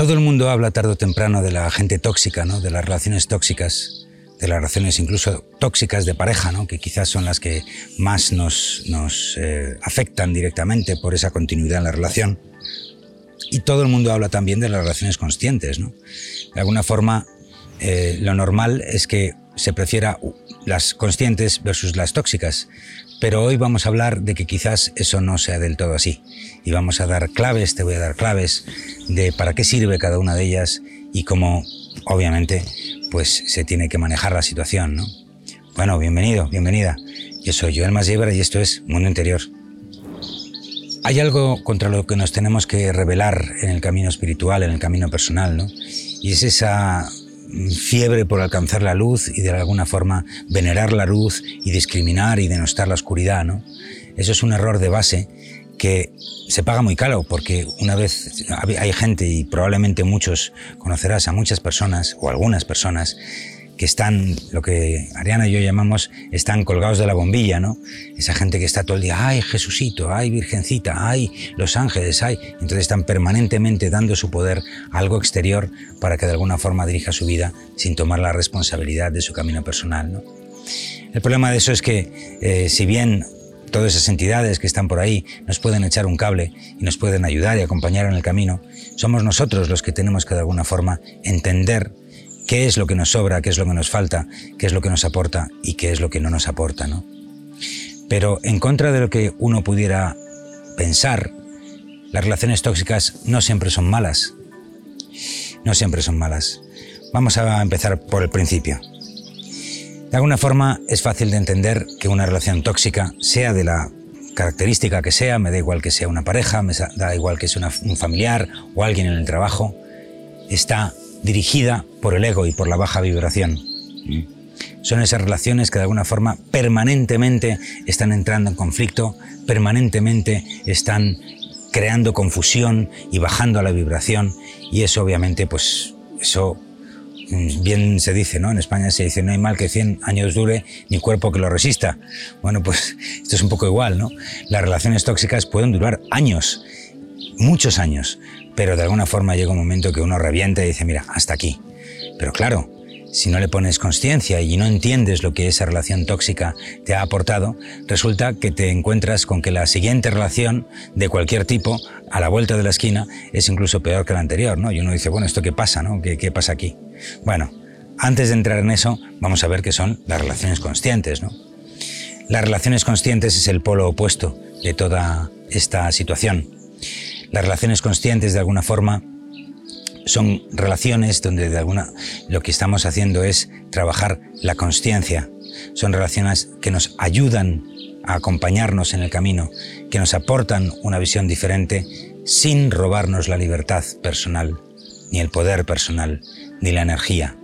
Todo el mundo habla tarde o temprano de la gente tóxica, ¿no? de las relaciones tóxicas, de las relaciones incluso tóxicas de pareja, ¿no? que quizás son las que más nos, nos eh, afectan directamente por esa continuidad en la relación. Y todo el mundo habla también de las relaciones conscientes. ¿no? De alguna forma, eh, lo normal es que se prefiera las conscientes versus las tóxicas, pero hoy vamos a hablar de que quizás eso no sea del todo así. Y vamos a dar claves, te voy a dar claves de para qué sirve cada una de ellas y cómo, obviamente, pues se tiene que manejar la situación, ¿no? Bueno, bienvenido, bienvenida. Yo soy Joel Masiebra y esto es Mundo Interior. Hay algo contra lo que nos tenemos que revelar en el camino espiritual, en el camino personal, ¿no? Y es esa fiebre por alcanzar la luz y de alguna forma venerar la luz y discriminar y denostar la oscuridad, ¿no? Eso es un error de base que se paga muy caro porque una vez hay gente y probablemente muchos conocerás a muchas personas o algunas personas que están, lo que Ariana y yo llamamos, están colgados de la bombilla, ¿no? Esa gente que está todo el día, ay Jesucito, ay Virgencita, ay los ángeles, ay. Entonces están permanentemente dando su poder a algo exterior para que de alguna forma dirija su vida sin tomar la responsabilidad de su camino personal, ¿no? El problema de eso es que, eh, si bien todas esas entidades que están por ahí nos pueden echar un cable y nos pueden ayudar y acompañar en el camino, somos nosotros los que tenemos que de alguna forma entender qué es lo que nos sobra, qué es lo que nos falta, qué es lo que nos aporta y qué es lo que no nos aporta, ¿no? Pero en contra de lo que uno pudiera pensar, las relaciones tóxicas no siempre son malas. No siempre son malas. Vamos a empezar por el principio. De alguna forma es fácil de entender que una relación tóxica, sea de la característica que sea, me da igual que sea una pareja, me da igual que sea un familiar o alguien en el trabajo, está dirigida por el ego y por la baja vibración. Son esas relaciones que de alguna forma permanentemente están entrando en conflicto, permanentemente están creando confusión y bajando la vibración y eso obviamente pues eso mm, bien se dice, ¿no? En España se dice no hay mal que 100 años dure ni cuerpo que lo resista. Bueno, pues esto es un poco igual, ¿no? Las relaciones tóxicas pueden durar años, muchos años, pero de alguna forma llega un momento que uno revienta y dice, mira, hasta aquí. Pero claro, si no le pones conciencia y no entiendes lo que esa relación tóxica te ha aportado, resulta que te encuentras con que la siguiente relación de cualquier tipo, a la vuelta de la esquina, es incluso peor que la anterior, ¿no? Y uno dice, bueno, ¿esto qué pasa, no? ¿Qué, qué pasa aquí? Bueno, antes de entrar en eso, vamos a ver qué son las relaciones conscientes, ¿no? Las relaciones conscientes es el polo opuesto de toda esta situación. Las relaciones conscientes, de alguna forma, son relaciones donde de alguna lo que estamos haciendo es trabajar la conciencia. Son relaciones que nos ayudan a acompañarnos en el camino, que nos aportan una visión diferente sin robarnos la libertad personal, ni el poder personal, ni la energía.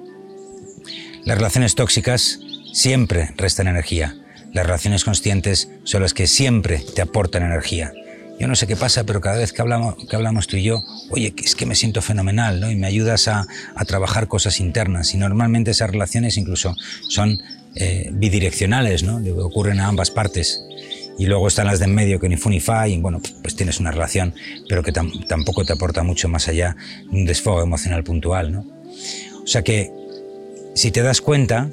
Las relaciones tóxicas siempre restan energía. Las relaciones conscientes son las que siempre te aportan energía. Yo no sé qué pasa, pero cada vez que hablamos, que hablamos tú y yo, oye, es que me siento fenomenal, ¿no? Y me ayudas a, trabajar cosas internas. Y normalmente esas relaciones incluso son eh, bidireccionales, ¿no? Ocurren a ambas partes. Y luego están las de en medio que ni fu ni fa, y bueno, pues tienes una relación, pero que tampoco te aporta mucho más allá de un desfogo emocional puntual, ¿no? O sea que, si te das cuenta,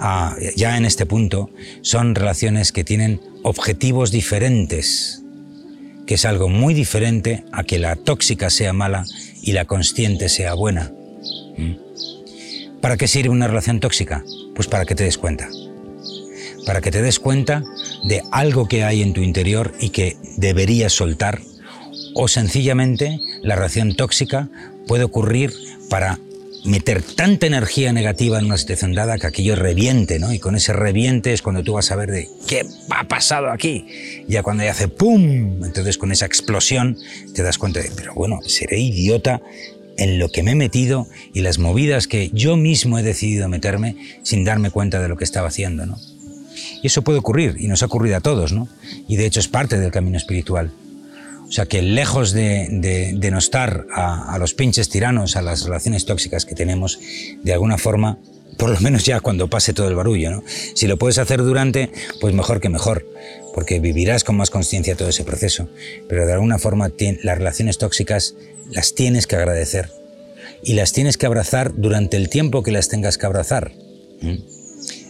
ah, ya en este punto, son relaciones que tienen objetivos diferentes que es algo muy diferente a que la tóxica sea mala y la consciente sea buena. ¿Mm? ¿Para qué sirve una relación tóxica? Pues para que te des cuenta. Para que te des cuenta de algo que hay en tu interior y que deberías soltar. O sencillamente la relación tóxica puede ocurrir para meter tanta energía negativa en una situación dada que aquello reviente, ¿no? Y con ese reviente es cuando tú vas a ver de qué ha pasado aquí. Ya cuando ya hace ¡pum! Entonces con esa explosión te das cuenta de, pero bueno, seré idiota en lo que me he metido y las movidas que yo mismo he decidido meterme sin darme cuenta de lo que estaba haciendo, ¿no? Y eso puede ocurrir, y nos ha ocurrido a todos, ¿no? Y de hecho es parte del camino espiritual. O sea que lejos de, denostar a, los pinches tiranos, a las relaciones tóxicas que tenemos, de alguna forma, por lo menos ya cuando pase todo el barullo, ¿no? Si lo puedes hacer durante, pues mejor que mejor, porque vivirás con más conciencia todo ese proceso. Pero de alguna forma las relaciones tóxicas las tienes que agradecer y las tienes que abrazar durante el tiempo que las tengas que abrazar.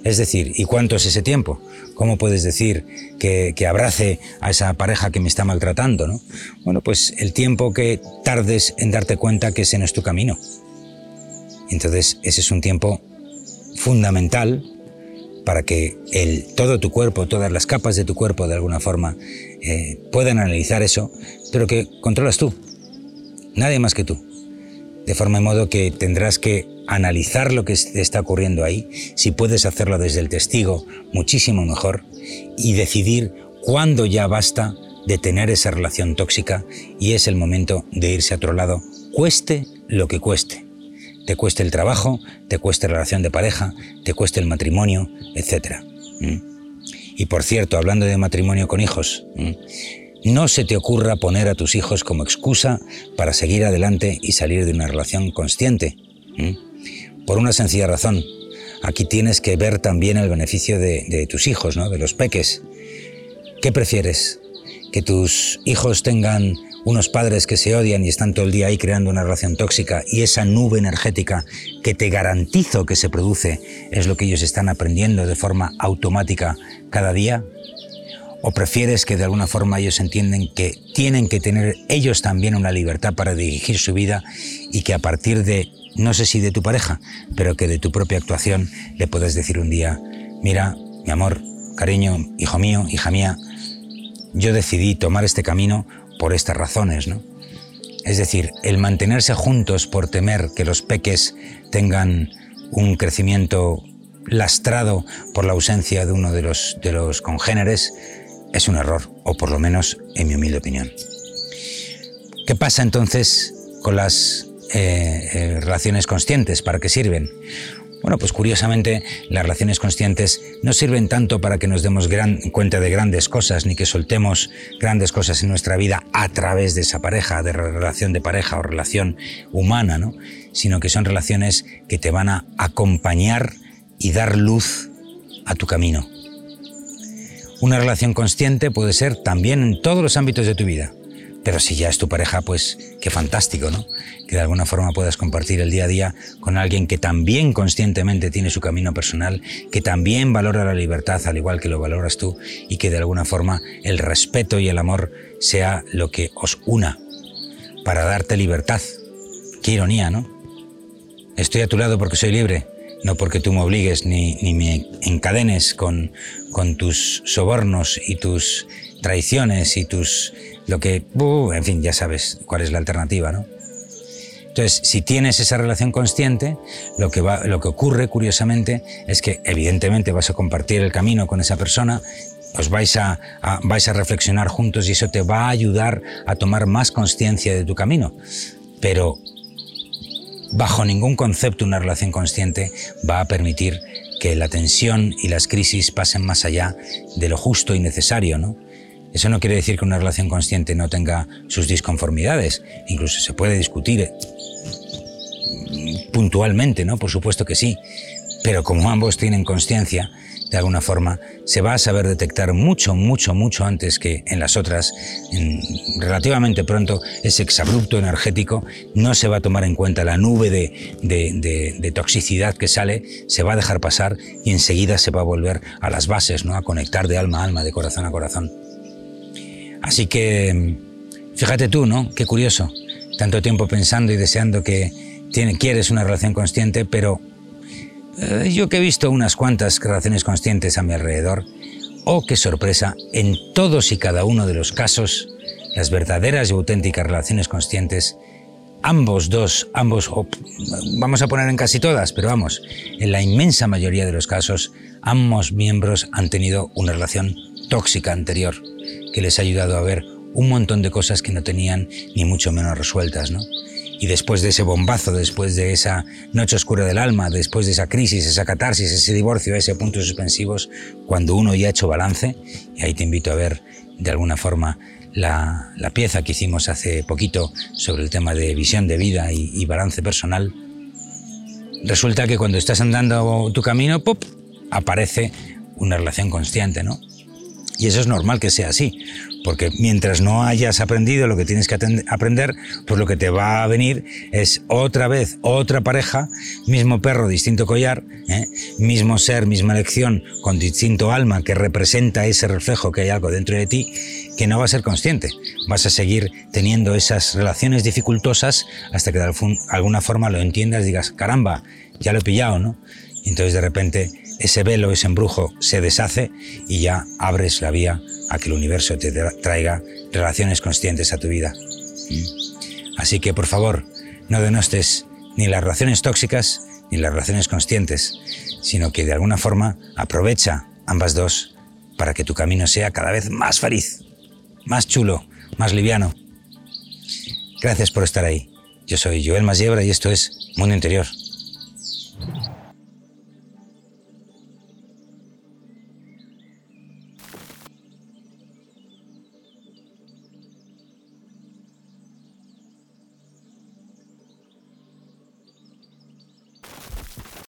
Es decir, ¿y cuánto es ese tiempo? ¿Cómo puedes decir que, abrace a esa pareja que me está maltratando? ¿no? Bueno, pues el tiempo que tardes en darte cuenta que ese no es tu camino. Entonces, ese es un tiempo fundamental para que todo tu cuerpo, todas las capas de tu cuerpo de alguna forma eh, puedan analizar eso, pero que controlas tú, nadie más que tú. De forma y modo que tendrás que analizar lo que está ocurriendo ahí, si puedes hacerlo desde el testigo, muchísimo mejor, y decidir cuándo ya basta de tener esa relación tóxica y es el momento de irse a otro lado, cueste lo que cueste. Te cueste el trabajo, te cueste la relación de pareja, te cueste el matrimonio, etc. Y por cierto, hablando de matrimonio con hijos. No se te ocurra poner a tus hijos como excusa para seguir adelante y salir de una relación consciente. Por una sencilla razón. Aquí tienes que ver también el beneficio de, tus hijos, ¿no? de los peques. ¿Qué prefieres? ¿Que tus hijos tengan unos padres que se odian y están todo el día ahí creando una relación tóxica y esa nube energética que te garantizo que se produce es lo que ellos están aprendiendo de forma automática cada día? ¿O prefieres que de alguna forma ellos entienden que tienen que tener ellos también una libertad para dirigir su vida y que a partir de, no sé si de tu pareja, pero que de tu propia actuación le puedas decir un día, mira, mi amor, cariño, hijo mío, hija mía, yo decidí tomar este camino por estas razones, ¿no? Es decir, el mantenerse juntos por temer que los peques tengan un crecimiento lastrado por la ausencia de uno de los, de los congéneres, es un error, o por lo menos en mi humilde opinión. ¿Qué pasa entonces con las eh, eh, relaciones conscientes? ¿Para qué sirven? Bueno, pues curiosamente las relaciones conscientes no sirven tanto para que nos demos gran, cuenta de grandes cosas ni que soltemos grandes cosas en nuestra vida a través de esa pareja, de relación de pareja o relación humana, ¿no? sino que son relaciones que te van a acompañar y dar luz a tu camino. Una relación consciente puede ser también en todos los ámbitos de tu vida. Pero si ya es tu pareja, pues qué fantástico, ¿no? Que de alguna forma puedas compartir el día a día con alguien que también conscientemente tiene su camino personal, que también valora la libertad al igual que lo valoras tú y que de alguna forma el respeto y el amor sea lo que os una para darte libertad. Qué ironía, ¿no? Estoy a tu lado porque soy libre, no porque tú me obligues ni, me encadenes con, con tus sobornos y tus traiciones y tus... lo que... Uh, en fin, ya sabes cuál es la alternativa, ¿no? Entonces, si tienes esa relación consciente, lo que, va, lo que ocurre, curiosamente, es que evidentemente vas a compartir el camino con esa persona, os vais a, vais a reflexionar juntos y eso te va a ayudar a tomar más conciencia de tu camino. Pero bajo ningún concepto una relación consciente va a permitir que la tensión y las crisis pasen más allá de lo justo y necesario, ¿no? Eso no quiere decir que una relación consciente no tenga sus disconformidades, incluso se puede discutir eh, puntualmente, ¿no? Por supuesto que sí, pero como ambos tienen conciencia, de alguna forma, se va a saber detectar mucho, mucho, mucho antes que en las otras, relativamente pronto, ese exabrupto energético, no se va a tomar en cuenta la nube de, de, toxicidad que sale, se va a dejar pasar y enseguida se va a volver a las bases, ¿no? a conectar de alma a alma, de corazón a corazón. Así que, fíjate tú, ¿no? Qué curioso. Tanto tiempo pensando y deseando que quieres una relación consciente, pero eh, yo que he visto unas cuantas relaciones conscientes a mi alrededor, oh qué sorpresa, en todos y cada uno de los casos, las verdaderas y auténticas relaciones conscientes, ambos dos, ambos, vamos a poner en casi todas, pero vamos, en la inmensa mayoría de los casos, ambos miembros han tenido una relación tóxica anterior que les ha ayudado a ver un montón de cosas que no tenían ni mucho menos resueltas, ¿no? Y después de ese bombazo, después de esa noche oscura del alma, después de esa crisis, esa catarsis, ese divorcio, ese puntos suspensivos, cuando uno ya ha hecho balance, y ahí te invito a ver de alguna forma la, pieza que hicimos hace poquito sobre el tema de visión de vida y, balance personal, resulta que cuando estás andando tu camino, aparece una relación consciente, ¿no? Y eso es normal que sea así, Porque mientras no hayas aprendido lo que tienes que aprender, pues lo que te va a venir es otra vez, otra pareja, mismo perro, distinto collar, ¿eh? mismo ser, misma elección, con distinto alma que representa ese reflejo que hay algo dentro de ti que no va a ser consciente. Vas a seguir teniendo esas relaciones dificultosas hasta que de alguna forma lo entiendas digas, caramba, ya lo he pillado, ¿no? Y entonces de repente ese velo, ese embrujo se deshace y ya abres la vía a que el universo te traiga relaciones conscientes a tu vida. Así que por favor, no denostes ni las relaciones tóxicas ni las relaciones conscientes, sino que de alguna forma aprovecha ambas dos para que tu camino sea cada vez más feliz, más chulo, más liviano. Gracias por estar ahí. Yo soy Joel Masiebra y esto es Mundo Interior.